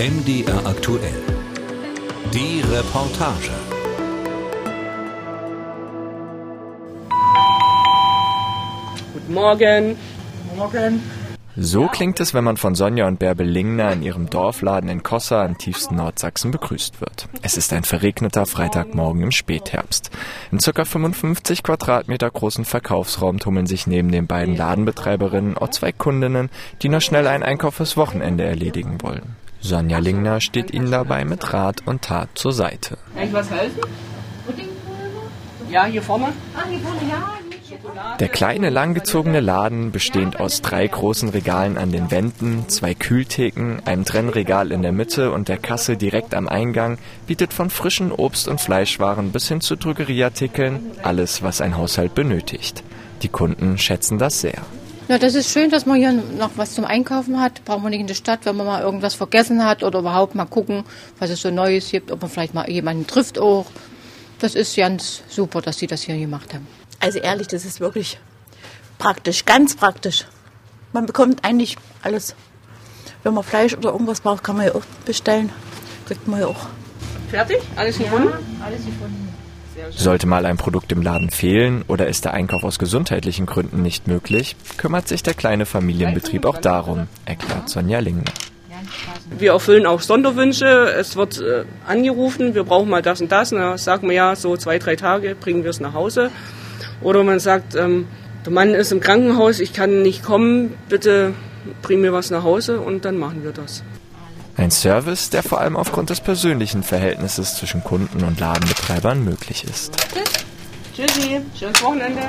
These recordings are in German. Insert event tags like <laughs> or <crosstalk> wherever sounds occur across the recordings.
MDR aktuell. Die Reportage. Guten Morgen. Morgen. So klingt es, wenn man von Sonja und Bärbel Lingner in ihrem Dorfladen in Kossa im tiefsten Nordsachsen begrüßt wird. Es ist ein verregneter Freitagmorgen im Spätherbst. Im ca. 55 Quadratmeter großen Verkaufsraum tummeln sich neben den beiden Ladenbetreiberinnen auch zwei Kundinnen, die noch schnell einen Einkauf fürs Wochenende erledigen wollen. Sonja Lingner steht ihnen dabei mit Rat und Tat zur Seite. Kann ich was helfen? Ja, hier vorne. Der kleine, langgezogene Laden, bestehend aus drei großen Regalen an den Wänden, zwei Kühltheken, einem Trennregal in der Mitte und der Kasse direkt am Eingang, bietet von frischen Obst- und Fleischwaren bis hin zu Drogerieartikeln alles, was ein Haushalt benötigt. Die Kunden schätzen das sehr. Na, das ist schön, dass man hier noch was zum Einkaufen hat. Braucht man nicht in der Stadt, wenn man mal irgendwas vergessen hat oder überhaupt mal gucken, was es so Neues gibt, ob man vielleicht mal jemanden trifft auch. Das ist ganz super, dass sie das hier gemacht haben. Also ehrlich, das ist wirklich praktisch, ganz praktisch. Man bekommt eigentlich alles. Wenn man Fleisch oder irgendwas braucht, kann man ja auch bestellen. Kriegt man ja auch. Fertig? Alles gefunden? alles gefunden. Sollte mal ein Produkt im Laden fehlen oder ist der Einkauf aus gesundheitlichen Gründen nicht möglich, kümmert sich der kleine Familienbetrieb auch darum, erklärt Sonja Lingner. Wir erfüllen auch Sonderwünsche. Es wird äh, angerufen, wir brauchen mal das und das. Na, sagen wir ja, so zwei, drei Tage bringen wir es nach Hause. Oder man sagt, ähm, der Mann ist im Krankenhaus, ich kann nicht kommen, bitte bring mir was nach Hause und dann machen wir das. Ein Service, der vor allem aufgrund des persönlichen Verhältnisses zwischen Kunden und Ladenbetreibern möglich ist. Tschüssi, schönes Wochenende.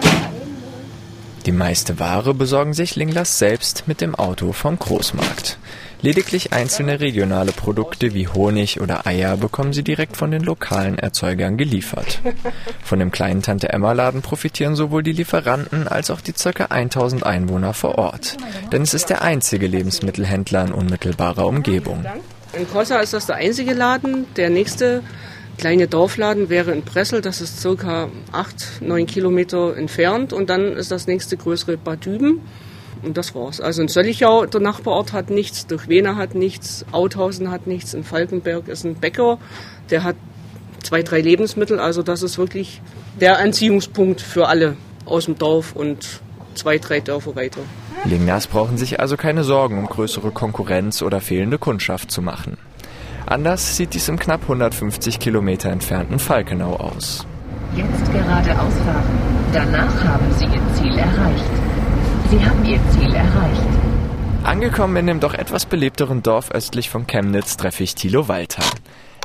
Die meiste Ware besorgen sich Linglers selbst mit dem Auto vom Großmarkt. Lediglich einzelne regionale Produkte wie Honig oder Eier bekommen sie direkt von den lokalen Erzeugern geliefert. Von dem kleinen Tante-Emma-Laden profitieren sowohl die Lieferanten als auch die ca. 1000 Einwohner vor Ort. Denn es ist der einzige Lebensmittelhändler in unmittelbarer Umgebung. In Kossa ist das der einzige Laden. Der nächste kleine Dorfladen wäre in Bressel, das ist circa 8, 9 Kilometer entfernt. Und dann ist das nächste größere Bad Düben. Und das war's. Also in Söllichau, der Nachbarort, hat nichts, Durchwena hat nichts, Authausen hat nichts, in Falkenberg ist ein Bäcker, der hat zwei, drei Lebensmittel. Also das ist wirklich der Anziehungspunkt für alle aus dem Dorf und zwei, drei Dörfer weiter. Lingners brauchen sich also keine Sorgen um größere Konkurrenz oder fehlende Kundschaft zu machen. Anders sieht dies im knapp 150 Kilometer entfernten Falkenau aus. Jetzt geradeaus fahren. Danach haben Sie Ihr Ziel erreicht. Sie haben Ihr Ziel erreicht. Angekommen in dem doch etwas belebteren Dorf östlich von Chemnitz treffe ich Thilo Walter.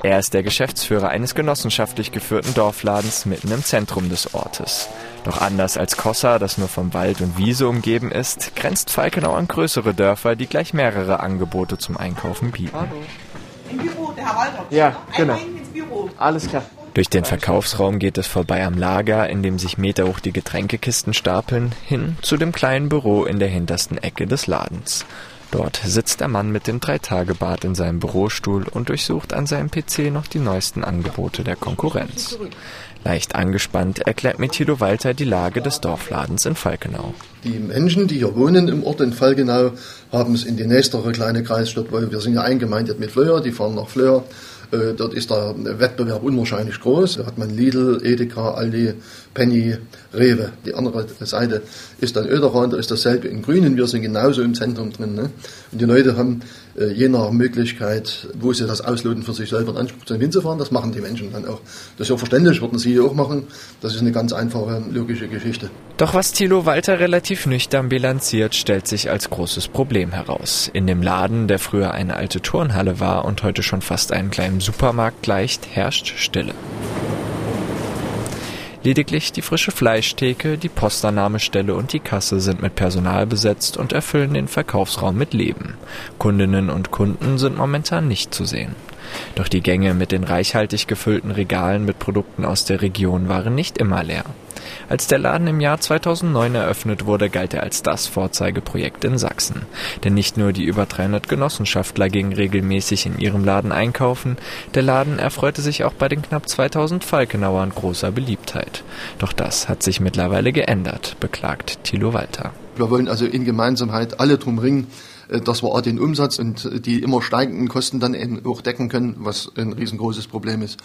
Er ist der Geschäftsführer eines genossenschaftlich geführten Dorfladens mitten im Zentrum des Ortes. Doch anders als Kossa, das nur vom Wald und Wiese umgeben ist, grenzt Falkenau an größere Dörfer, die gleich mehrere Angebote zum Einkaufen bieten. Im Büro, der Herr Walter. Ja, genau. Einmal ins Büro. Alles klar. Durch den Verkaufsraum geht es vorbei am Lager, in dem sich meterhoch die Getränkekisten stapeln, hin zu dem kleinen Büro in der hintersten Ecke des Ladens. Dort sitzt der Mann mit dem Dreitagebart in seinem Bürostuhl und durchsucht an seinem PC noch die neuesten Angebote der Konkurrenz. Leicht angespannt erklärt mir Walter die Lage des Dorfladens in Falkenau. Die Menschen, die hier wohnen im Ort in Falkenau, haben es in die nächstere kleine Kreisstadt, weil wir sind ja eingemeindet mit Flöhr, die fahren nach Flöhr. Äh, Dort ist der Wettbewerb unwahrscheinlich groß. Da hat man Lidl, Edeka, Aldi, Penny, Rewe. Die andere Seite ist dann Öderan, da ist dasselbe in Grünen. Wir sind genauso im Zentrum drin. Ne? Und die Leute haben äh, je nach Möglichkeit, wo sie das ausloten für sich selber in Anspruch zu hinzufahren, das machen die Menschen dann auch. Das ist ja verständlich, würden sie auch machen. Das ist eine ganz einfache, logische Geschichte. Doch was Thilo Walter relativ nüchtern bilanziert, stellt sich als großes Problem heraus. In dem Laden, der früher eine alte Turnhalle war und heute schon fast einem kleinen Supermarkt gleicht, herrscht Stille. Lediglich die frische Fleischtheke, die Postannahmestelle und die Kasse sind mit Personal besetzt und erfüllen den Verkaufsraum mit Leben. Kundinnen und Kunden sind momentan nicht zu sehen. Doch die Gänge mit den reichhaltig gefüllten Regalen mit Produkten aus der Region waren nicht immer leer. Als der Laden im Jahr 2009 eröffnet wurde, galt er als das Vorzeigeprojekt in Sachsen. Denn nicht nur die über 300 Genossenschaftler gingen regelmäßig in ihrem Laden einkaufen, der Laden erfreute sich auch bei den knapp 2000 Falkenauern großer Beliebtheit. Doch das hat sich mittlerweile geändert, beklagt Thilo Walter. Wir wollen also in Gemeinsamkeit alle drum ringen, dass wir auch den Umsatz und die immer steigenden Kosten dann eben auch decken können, was ein riesengroßes Problem ist.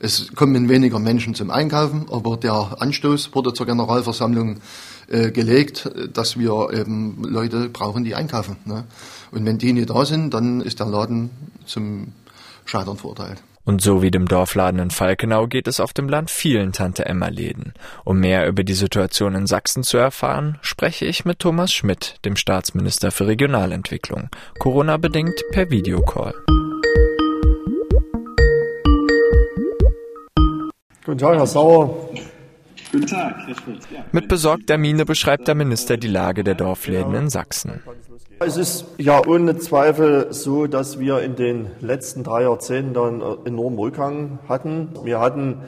Es kommen weniger Menschen zum Einkaufen, aber der Anstoß wurde zur Generalversammlung äh, gelegt, dass wir eben Leute brauchen, die einkaufen. Ne? Und wenn die nicht da sind, dann ist der Laden zum Scheitern verurteilt. Und so wie dem Dorfladen in Falkenau geht es auf dem Land vielen Tante-Emma-Läden. Um mehr über die Situation in Sachsen zu erfahren, spreche ich mit Thomas Schmidt, dem Staatsminister für Regionalentwicklung, Corona-bedingt per Videocall. Guten Tag, Herr Sauer. Guten Tag, Herr Schmidt. Ja. Mit besorgter Miene beschreibt der Minister die Lage der Dorfläden in Sachsen. Es ist ja ohne Zweifel so, dass wir in den letzten drei Jahrzehnten einen enormen Rückgang hatten. Wir hatten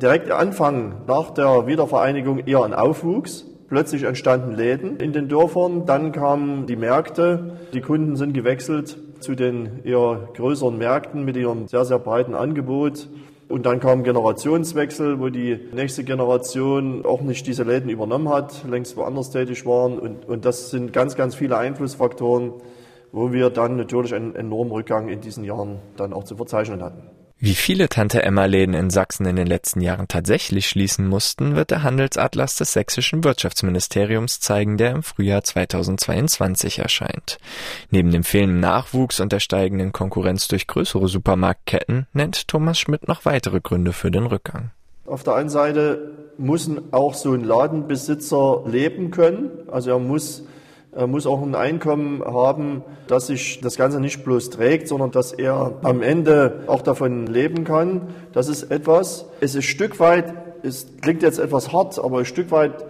direkt am Anfang nach der Wiedervereinigung eher einen Aufwuchs. Plötzlich entstanden Läden in den Dörfern, dann kamen die Märkte, die Kunden sind gewechselt zu den eher größeren Märkten mit ihrem sehr, sehr breiten Angebot. Und dann kam Generationswechsel, wo die nächste Generation auch nicht diese Läden übernommen hat, längst woanders tätig waren. Und, und das sind ganz, ganz viele Einflussfaktoren, wo wir dann natürlich einen enormen Rückgang in diesen Jahren dann auch zu verzeichnen hatten. Wie viele Tante-Emma-Läden in Sachsen in den letzten Jahren tatsächlich schließen mussten, wird der Handelsatlas des sächsischen Wirtschaftsministeriums zeigen, der im Frühjahr 2022 erscheint. Neben dem fehlenden Nachwuchs und der steigenden Konkurrenz durch größere Supermarktketten nennt Thomas Schmidt noch weitere Gründe für den Rückgang. Auf der einen Seite muss auch so ein Ladenbesitzer leben können, also er muss muss auch ein Einkommen haben, dass sich das Ganze nicht bloß trägt, sondern dass er am Ende auch davon leben kann. Das ist etwas. Es ist ein Stück weit, es klingt jetzt etwas hart, aber ein Stück weit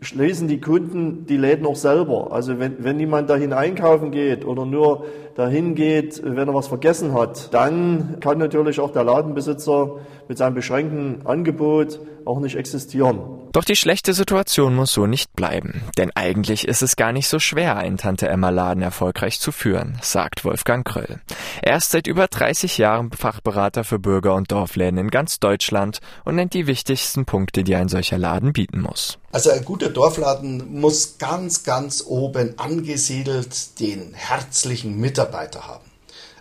schließen die Kunden die Läden auch selber. Also wenn, wenn jemand dahin einkaufen geht oder nur dahin geht, wenn er was vergessen hat, dann kann natürlich auch der Ladenbesitzer mit seinem beschränkten Angebot auch nicht existieren. Doch die schlechte Situation muss so nicht bleiben. Denn eigentlich ist es gar nicht so schwer, einen Tante-Emma-Laden erfolgreich zu führen, sagt Wolfgang Kröll. Er ist seit über 30 Jahren Fachberater für Bürger- und Dorfläden in ganz Deutschland und nennt die wichtigsten Punkte, die ein solcher Laden bieten muss. Also ein guter Dorfladen muss ganz, ganz oben angesiedelt den herzlichen Mitarbeiter haben.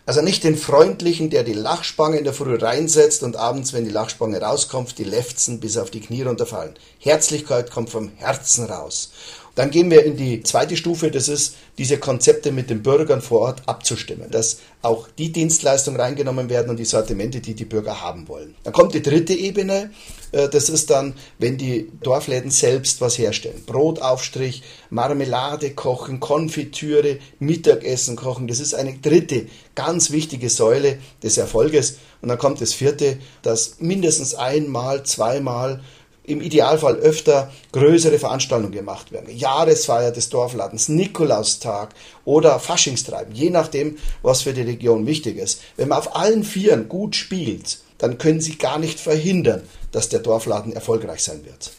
Also nicht den freundlichen, der die Lachspange in der Früh reinsetzt und abends, wenn die Lachspange rauskommt, die Lefzen bis auf die Knie runterfallen. Herzlichkeit kommt vom Herzen raus. Dann gehen wir in die zweite Stufe, das ist diese Konzepte mit den Bürgern vor Ort abzustimmen, dass auch die Dienstleistungen reingenommen werden und die Sortimente, die die Bürger haben wollen. Dann kommt die dritte Ebene, äh, das ist dann, wenn die Dorfläden selbst was herstellen. Brotaufstrich, Marmelade kochen, Konfitüre, Mittagessen kochen, das ist eine dritte ganz wichtige Säule des Erfolges. Und dann kommt das vierte, dass mindestens einmal, zweimal im Idealfall öfter größere Veranstaltungen gemacht werden. Jahresfeier des Dorfladens, Nikolaustag oder Faschingstreiben, je nachdem, was für die Region wichtig ist. Wenn man auf allen Vieren gut spielt, dann können Sie gar nicht verhindern, dass der Dorfladen erfolgreich sein wird.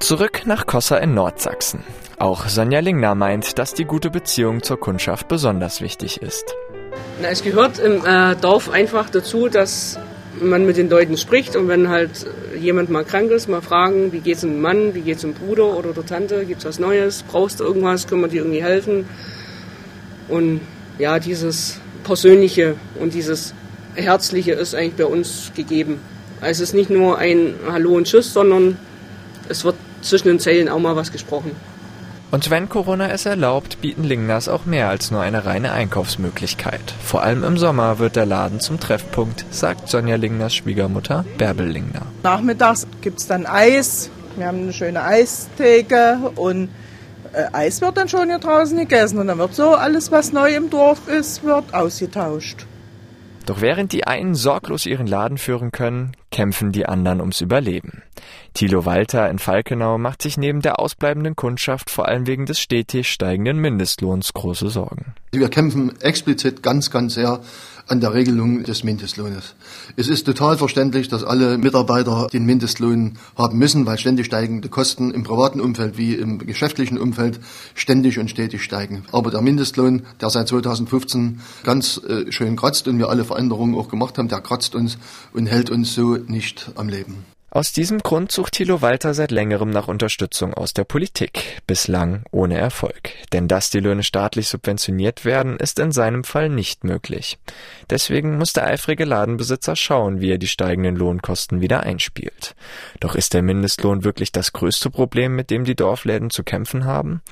Zurück nach Kossa in Nordsachsen. Auch Sonja Lingner meint, dass die gute Beziehung zur Kundschaft besonders wichtig ist. Na, es gehört im äh, Dorf einfach dazu, dass man mit den Leuten spricht und wenn halt jemand mal krank ist, mal fragen, wie geht's dem Mann, wie geht's dem Bruder oder der Tante, gibt's was Neues, brauchst du irgendwas, können wir dir irgendwie helfen? Und ja, dieses Persönliche und dieses Herzliche ist eigentlich bei uns gegeben. Also es ist nicht nur ein Hallo und Tschüss, sondern es wird zwischen den Zellen auch mal was gesprochen. Und wenn Corona es erlaubt, bieten Lingners auch mehr als nur eine reine Einkaufsmöglichkeit. Vor allem im Sommer wird der Laden zum Treffpunkt, sagt Sonja Lingners Schwiegermutter Bärbel Lingner. Nachmittags gibt es dann Eis. Wir haben eine schöne Eistheke und äh, Eis wird dann schon hier draußen gegessen. Und dann wird so alles, was neu im Dorf ist, wird ausgetauscht. Doch während die einen sorglos ihren Laden führen können, kämpfen die anderen ums Überleben. Thilo Walter in Falkenau macht sich neben der ausbleibenden Kundschaft vor allem wegen des stetig steigenden Mindestlohns große Sorgen. Wir kämpfen explizit ganz, ganz sehr an der Regelung des Mindestlohnes. Es ist total verständlich, dass alle Mitarbeiter den Mindestlohn haben müssen, weil ständig steigende Kosten im privaten Umfeld wie im geschäftlichen Umfeld ständig und stetig steigen. Aber der Mindestlohn, der seit 2015 ganz äh, schön kratzt und wir alle Veränderungen auch gemacht haben, der kratzt uns und hält uns so nicht am Leben. Aus diesem Grund sucht Thilo Walter seit längerem nach Unterstützung aus der Politik, bislang ohne Erfolg. Denn dass die Löhne staatlich subventioniert werden, ist in seinem Fall nicht möglich. Deswegen muss der eifrige Ladenbesitzer schauen, wie er die steigenden Lohnkosten wieder einspielt. Doch ist der Mindestlohn wirklich das größte Problem, mit dem die Dorfläden zu kämpfen haben?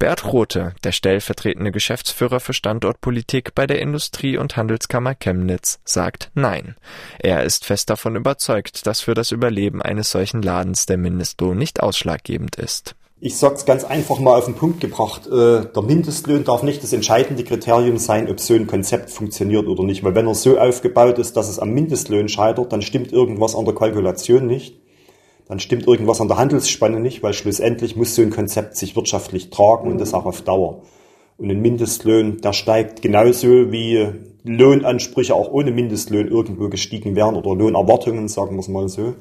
Bert Rothe, der stellvertretende Geschäftsführer für Standortpolitik bei der Industrie- und Handelskammer Chemnitz, sagt Nein. Er ist fest davon überzeugt, dass für das Überleben eines solchen Ladens der Mindestlohn nicht ausschlaggebend ist. Ich sag's ganz einfach mal auf den Punkt gebracht. Äh, der Mindestlohn darf nicht das entscheidende Kriterium sein, ob so ein Konzept funktioniert oder nicht. Weil wenn er so aufgebaut ist, dass es am Mindestlohn scheitert, dann stimmt irgendwas an der Kalkulation nicht dann stimmt irgendwas an der Handelsspanne nicht, weil schlussendlich muss so ein Konzept sich wirtschaftlich tragen und das auch auf Dauer. Und ein Mindestlohn, der steigt genauso wie Lohnansprüche auch ohne Mindestlohn irgendwo gestiegen wären oder Lohnerwartungen, sagen wir es mal so.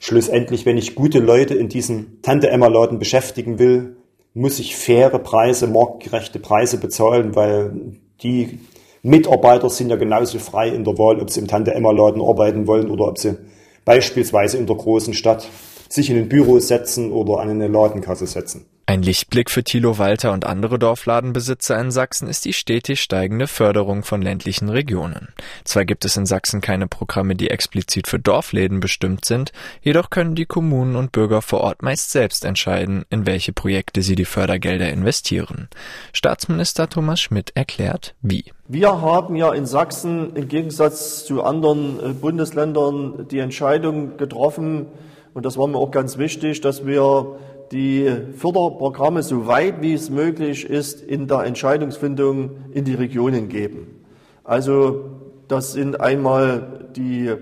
Schlussendlich, wenn ich gute Leute in diesen Tante-Emma-Laden beschäftigen will, muss ich faire Preise, marktgerechte Preise bezahlen, weil die Mitarbeiter sind ja genauso frei in der Wahl, ob sie im Tante-Emma-Laden arbeiten wollen oder ob sie beispielsweise in der großen Stadt sich in ein Büro setzen oder an eine Ladenkasse setzen. Ein Lichtblick für Thilo Walter und andere Dorfladenbesitzer in Sachsen ist die stetig steigende Förderung von ländlichen Regionen. Zwar gibt es in Sachsen keine Programme, die explizit für Dorfläden bestimmt sind, jedoch können die Kommunen und Bürger vor Ort meist selbst entscheiden, in welche Projekte sie die Fördergelder investieren. Staatsminister Thomas Schmidt erklärt, wie. Wir haben ja in Sachsen im Gegensatz zu anderen äh, Bundesländern die Entscheidung getroffen, und das war mir auch ganz wichtig, dass wir die Förderprogramme so weit wie es möglich ist in der Entscheidungsfindung in die Regionen geben. Also das sind einmal die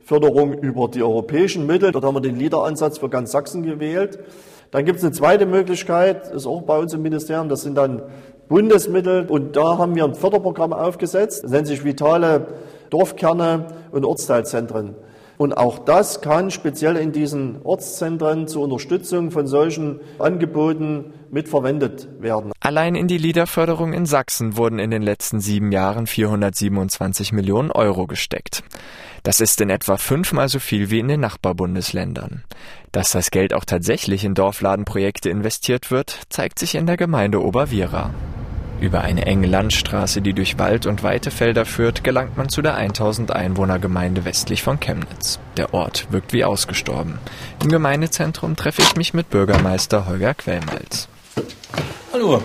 Förderung über die europäischen Mittel. Dort haben wir den Leader-Ansatz für ganz Sachsen gewählt. Dann gibt es eine zweite Möglichkeit, ist auch bei uns im Ministerium, das sind dann Bundesmittel. Und da haben wir ein Förderprogramm aufgesetzt, das nennt sich Vitale Dorfkerne und Ortsteilzentren. Und auch das kann speziell in diesen Ortszentren zur Unterstützung von solchen Angeboten mitverwendet werden. Allein in die Liederförderung in Sachsen wurden in den letzten sieben Jahren 427 Millionen Euro gesteckt. Das ist in etwa fünfmal so viel wie in den Nachbarbundesländern. Dass das Geld auch tatsächlich in Dorfladenprojekte investiert wird, zeigt sich in der Gemeinde Oberviera. Über eine enge Landstraße, die durch Wald und weite Felder führt, gelangt man zu der 1000 Einwohner Gemeinde westlich von Chemnitz. Der Ort wirkt wie ausgestorben. Im Gemeindezentrum treffe ich mich mit Bürgermeister Holger Quellmalz. Hallo,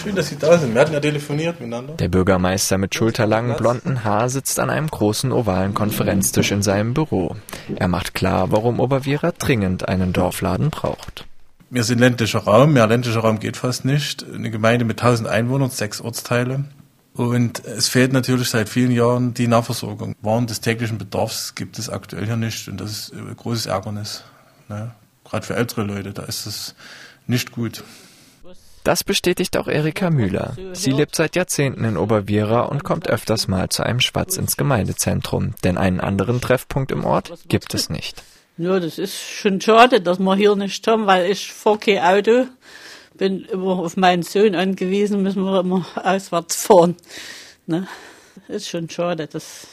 schön, dass Sie da sind. Wir hatten ja telefoniert miteinander. Der Bürgermeister mit schulterlangen blonden Haar sitzt an einem großen ovalen Konferenztisch in seinem Büro. Er macht klar, warum Oberviera dringend einen Dorfladen braucht wir sind ländlicher Raum, mehr ländlicher Raum geht fast nicht. Eine Gemeinde mit 1000 Einwohnern, sechs Ortsteile. Und es fehlt natürlich seit vielen Jahren die Nahversorgung. Waren des täglichen Bedarfs gibt es aktuell hier nicht und das ist ein großes Ärgernis. Ne? Gerade für ältere Leute, da ist es nicht gut. Das bestätigt auch Erika Müller. Sie lebt seit Jahrzehnten in Oberviera und kommt öfters mal zu einem Schwatz ins Gemeindezentrum, denn einen anderen Treffpunkt im Ort gibt es nicht. Ja, das ist schon schade, dass wir hier nicht haben, weil ich fahre kein Auto, bin immer auf meinen Sohn angewiesen, müssen wir immer auswärts fahren. Ne? Ist schon schade, das,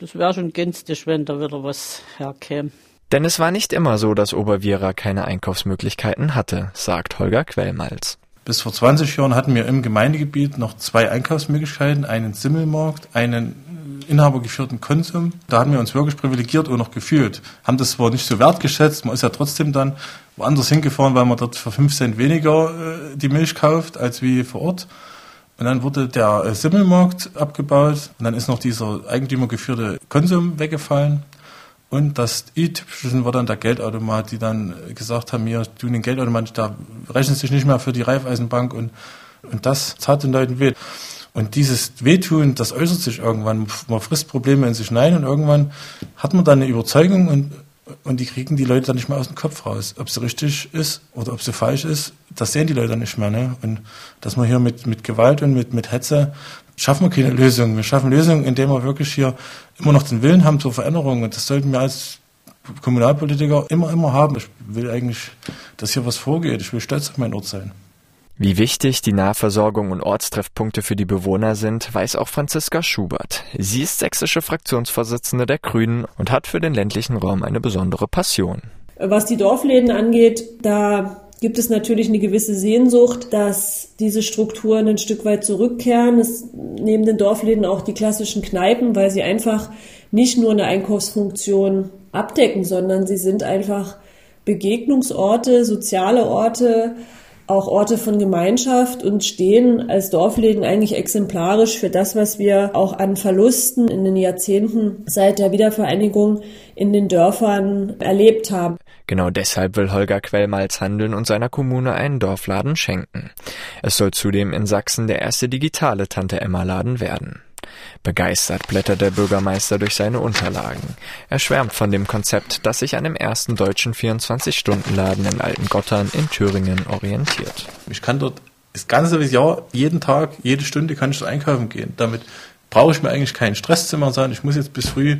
das wäre schon günstig, wenn da wieder was herkäme. Denn es war nicht immer so, dass Oberviera keine Einkaufsmöglichkeiten hatte, sagt Holger Quellmalz. Bis vor 20 Jahren hatten wir im Gemeindegebiet noch zwei Einkaufsmöglichkeiten, einen Simmelmarkt, einen inhabergeführten Konsum. Da haben wir uns wirklich privilegiert auch noch gefühlt. Haben das zwar nicht so wertgeschätzt, man ist ja trotzdem dann woanders hingefahren, weil man dort für 5 Cent weniger äh, die Milch kauft als wie vor Ort. Und dann wurde der äh, Simmelmarkt abgebaut und dann ist noch dieser eigentümergeführte Konsum weggefallen. Und das i-typische war dann der Geldautomat, die dann gesagt haben, mir, du den Geldautomat, da rechnet sich nicht mehr für die Raiffeisenbank und, und das tat den Leuten weh. Und dieses Wehtun, das äußert sich irgendwann. Man frisst Probleme in sich hinein und irgendwann hat man dann eine Überzeugung und, und die kriegen die Leute dann nicht mehr aus dem Kopf raus. Ob sie richtig ist oder ob sie falsch ist, das sehen die Leute nicht mehr. Ne? Und dass man hier mit, mit Gewalt und mit, mit Hetze schaffen wir keine Lösung. Wir schaffen Lösungen, indem wir wirklich hier immer noch den Willen haben zur Veränderung. Und das sollten wir als Kommunalpolitiker immer, immer haben. Ich will eigentlich, dass hier was vorgeht. Ich will stolz auf meinen Ort sein. Wie wichtig die Nahversorgung und Ortstreffpunkte für die Bewohner sind, weiß auch Franziska Schubert. Sie ist sächsische Fraktionsvorsitzende der Grünen und hat für den ländlichen Raum eine besondere Passion. Was die Dorfläden angeht, da gibt es natürlich eine gewisse Sehnsucht, dass diese Strukturen ein Stück weit zurückkehren. Es neben den Dorfläden auch die klassischen Kneipen, weil sie einfach nicht nur eine Einkaufsfunktion abdecken, sondern sie sind einfach Begegnungsorte, soziale Orte, auch Orte von Gemeinschaft und stehen als Dorfläden eigentlich exemplarisch für das, was wir auch an Verlusten in den Jahrzehnten seit der Wiedervereinigung in den Dörfern erlebt haben. Genau deshalb will Holger Quellmalz handeln und seiner Kommune einen Dorfladen schenken. Es soll zudem in Sachsen der erste digitale Tante-Emma-Laden werden. Begeistert blättert der Bürgermeister durch seine Unterlagen. Er schwärmt von dem Konzept, das sich an dem ersten deutschen 24-Stunden-Laden in Altengottern in Thüringen orientiert. Ich kann dort das ganze Jahr, jeden Tag, jede Stunde kann ich dort einkaufen gehen. Damit brauche ich mir eigentlich kein Stresszimmer sein. Ich muss jetzt bis früh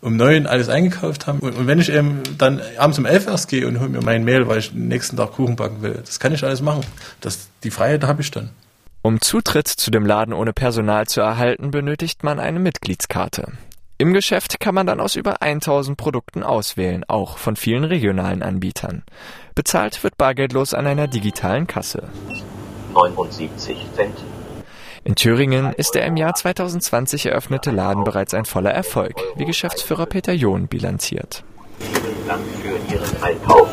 um neun alles eingekauft haben. Und, und, wenn ich eben dann abends um elf erst gehe und hole mir mein Mehl, weil ich den nächsten Tag Kuchen backen will, das kann ich alles machen. Das, die Freiheit habe ich dann. Um Zutritt zu dem Laden ohne Personal zu erhalten, benötigt man eine Mitgliedskarte. Im Geschäft kann man dann aus über 1000 Produkten auswählen, auch von vielen regionalen Anbietern. Bezahlt wird bargeldlos an einer digitalen Kasse. 79 Cent. In Thüringen ist der im Jahr 2020 eröffnete Laden bereits ein voller Erfolg, wie Geschäftsführer Peter John bilanziert. Vielen Dank für Ihren Einkauf.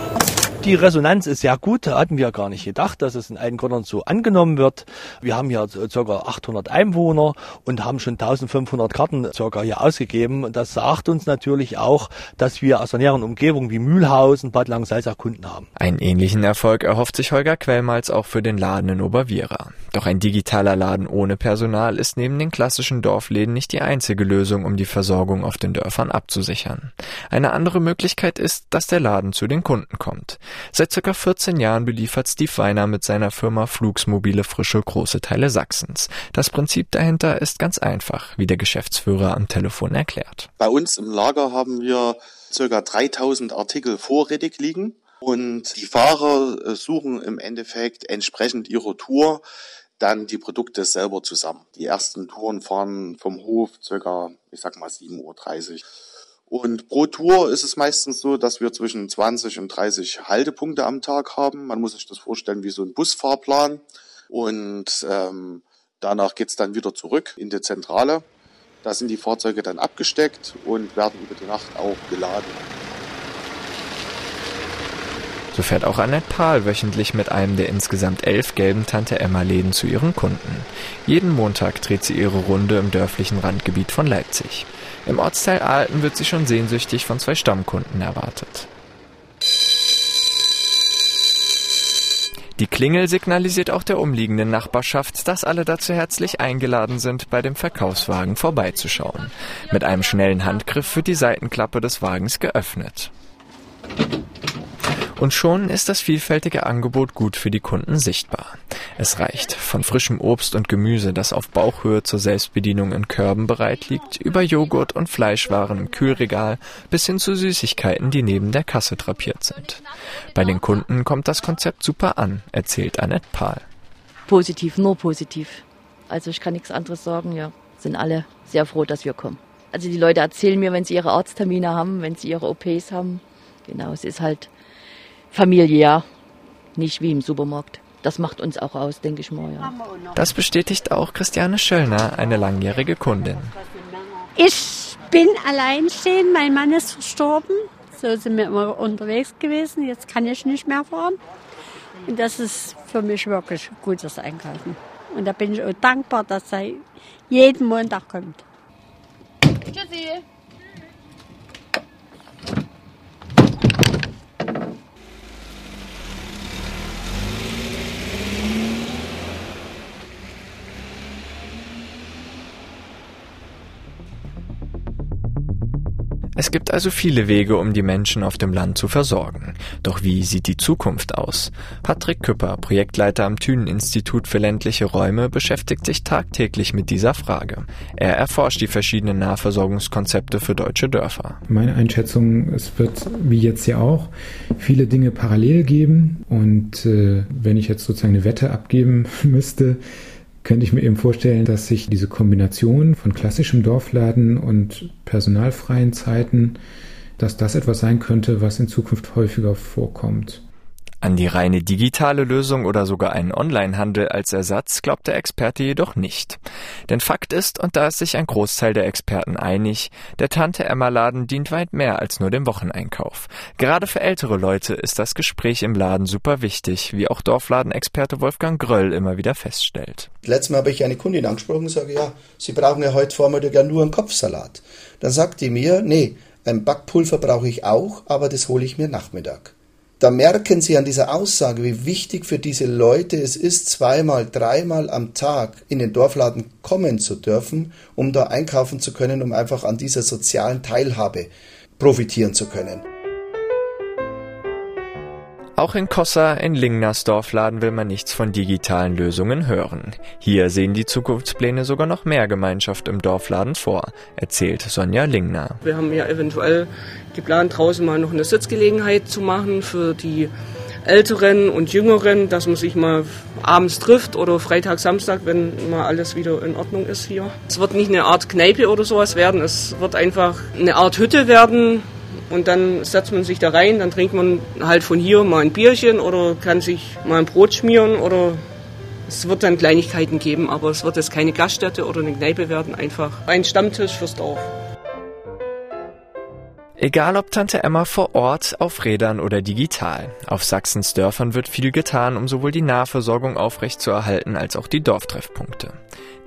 Die Resonanz ist sehr gut. Da hatten wir gar nicht gedacht, dass es in Altengottern so angenommen wird. Wir haben hier ca. 800 Einwohner und haben schon 1500 Karten ca. hier ausgegeben. Das sagt uns natürlich auch, dass wir aus der näheren Umgebung wie Mühlhausen, Bad Langensalza Kunden haben. Einen ähnlichen Erfolg erhofft sich Holger Quellmalz auch für den Laden in Oberviera. Doch ein digitaler Laden ohne Personal ist neben den klassischen Dorfläden nicht die einzige Lösung, um die Versorgung auf den Dörfern abzusichern. Eine andere Möglichkeit ist, dass der Laden zu den Kunden kommt. Seit circa 14 Jahren beliefert Steve Weiner mit seiner Firma Flugsmobile Frische große Teile Sachsens. Das Prinzip dahinter ist ganz einfach, wie der Geschäftsführer am Telefon erklärt. Bei uns im Lager haben wir circa 3000 Artikel vorrätig liegen und die Fahrer äh, suchen im Endeffekt entsprechend ihrer Tour dann die Produkte selber zusammen. Die ersten Touren fahren vom Hof circa, ich sag mal 7.30 Uhr. Und pro Tour ist es meistens so, dass wir zwischen 20 und 30 Haltepunkte am Tag haben. Man muss sich das vorstellen wie so ein Busfahrplan. Und ähm, danach geht's dann wieder zurück in die Zentrale. Da sind die Fahrzeuge dann abgesteckt und werden über die Nacht auch geladen. So fährt auch Annette Pahl wöchentlich mit einem der insgesamt elf gelben Tante-Emma-Läden zu ihren Kunden. Jeden Montag dreht sie ihre Runde im dörflichen Randgebiet von Leipzig. Im Ortsteil Alten wird sie schon sehnsüchtig von zwei Stammkunden erwartet. Die Klingel signalisiert auch der umliegenden Nachbarschaft, dass alle dazu herzlich eingeladen sind, bei dem Verkaufswagen vorbeizuschauen. Mit einem schnellen Handgriff wird die Seitenklappe des Wagens geöffnet. Und schon ist das vielfältige Angebot gut für die Kunden sichtbar. Es reicht von frischem Obst und Gemüse, das auf Bauchhöhe zur Selbstbedienung in Körben bereit liegt, über Joghurt und Fleischwaren im Kühlregal bis hin zu Süßigkeiten, die neben der Kasse drapiert sind. Bei den Kunden kommt das Konzept super an, erzählt Annette Pahl. Positiv, nur positiv. Also ich kann nichts anderes sagen, ja. Sind alle sehr froh, dass wir kommen. Also die Leute erzählen mir, wenn sie ihre Arzttermine haben, wenn sie ihre OPs haben. Genau, es ist halt familiär, nicht wie im Supermarkt. Das macht uns auch aus, denke ich mal. Ja. Das bestätigt auch Christiane Schöllner, eine langjährige Kundin. Ich bin alleinstehend, mein Mann ist verstorben. So sind wir immer unterwegs gewesen. Jetzt kann ich nicht mehr fahren. Und das ist für mich wirklich gutes Einkaufen. Und da bin ich auch dankbar, dass er jeden Montag kommt. Tschüssi. Es gibt also viele Wege, um die Menschen auf dem Land zu versorgen. Doch wie sieht die Zukunft aus? Patrick Küpper, Projektleiter am Thünen-Institut für ländliche Räume, beschäftigt sich tagtäglich mit dieser Frage. Er erforscht die verschiedenen Nahversorgungskonzepte für deutsche Dörfer. Meine Einschätzung, es wird wie jetzt ja auch viele Dinge parallel geben und äh, wenn ich jetzt sozusagen eine Wette abgeben <laughs> müsste, könnte ich mir eben vorstellen, dass sich diese Kombination von klassischem Dorfladen und personalfreien Zeiten, dass das etwas sein könnte, was in Zukunft häufiger vorkommt. An die reine digitale Lösung oder sogar einen Onlinehandel als Ersatz glaubt der Experte jedoch nicht. Denn Fakt ist, und da ist sich ein Großteil der Experten einig, der Tante-Emma-Laden dient weit mehr als nur dem Wocheneinkauf. Gerade für ältere Leute ist das Gespräch im Laden super wichtig, wie auch Dorfladenexperte Wolfgang Gröll immer wieder feststellt. Letztes Mal habe ich eine Kundin angesprochen und sage, ja, Sie brauchen ja heute Vormittag ja nur einen Kopfsalat. Dann sagt die mir, nee, ein Backpulver brauche ich auch, aber das hole ich mir Nachmittag. Da merken Sie an dieser Aussage, wie wichtig für diese Leute es ist, zweimal, dreimal am Tag in den Dorfladen kommen zu dürfen, um da einkaufen zu können, um einfach an dieser sozialen Teilhabe profitieren zu können. Auch in Kossa, in Lingners Dorfladen, will man nichts von digitalen Lösungen hören. Hier sehen die Zukunftspläne sogar noch mehr Gemeinschaft im Dorfladen vor, erzählt Sonja Lingner. Wir haben ja eventuell geplant, draußen mal noch eine Sitzgelegenheit zu machen für die Älteren und Jüngeren, dass man sich mal abends trifft oder Freitag, Samstag, wenn mal alles wieder in Ordnung ist hier. Es wird nicht eine Art Kneipe oder sowas werden, es wird einfach eine Art Hütte werden, und dann setzt man sich da rein, dann trinkt man halt von hier mal ein Bierchen oder kann sich mal ein Brot schmieren oder es wird dann Kleinigkeiten geben, aber es wird jetzt keine Gaststätte oder eine Kneipe werden, einfach ein Stammtisch fürs Dorf. Egal ob Tante Emma vor Ort, auf Rädern oder digital. Auf Sachsens Dörfern wird viel getan, um sowohl die Nahversorgung aufrechtzuerhalten als auch die Dorftreffpunkte.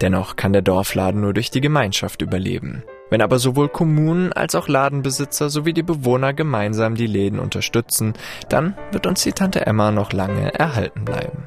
Dennoch kann der Dorfladen nur durch die Gemeinschaft überleben. Wenn aber sowohl Kommunen als auch Ladenbesitzer sowie die Bewohner gemeinsam die Läden unterstützen, dann wird uns die Tante Emma noch lange erhalten bleiben.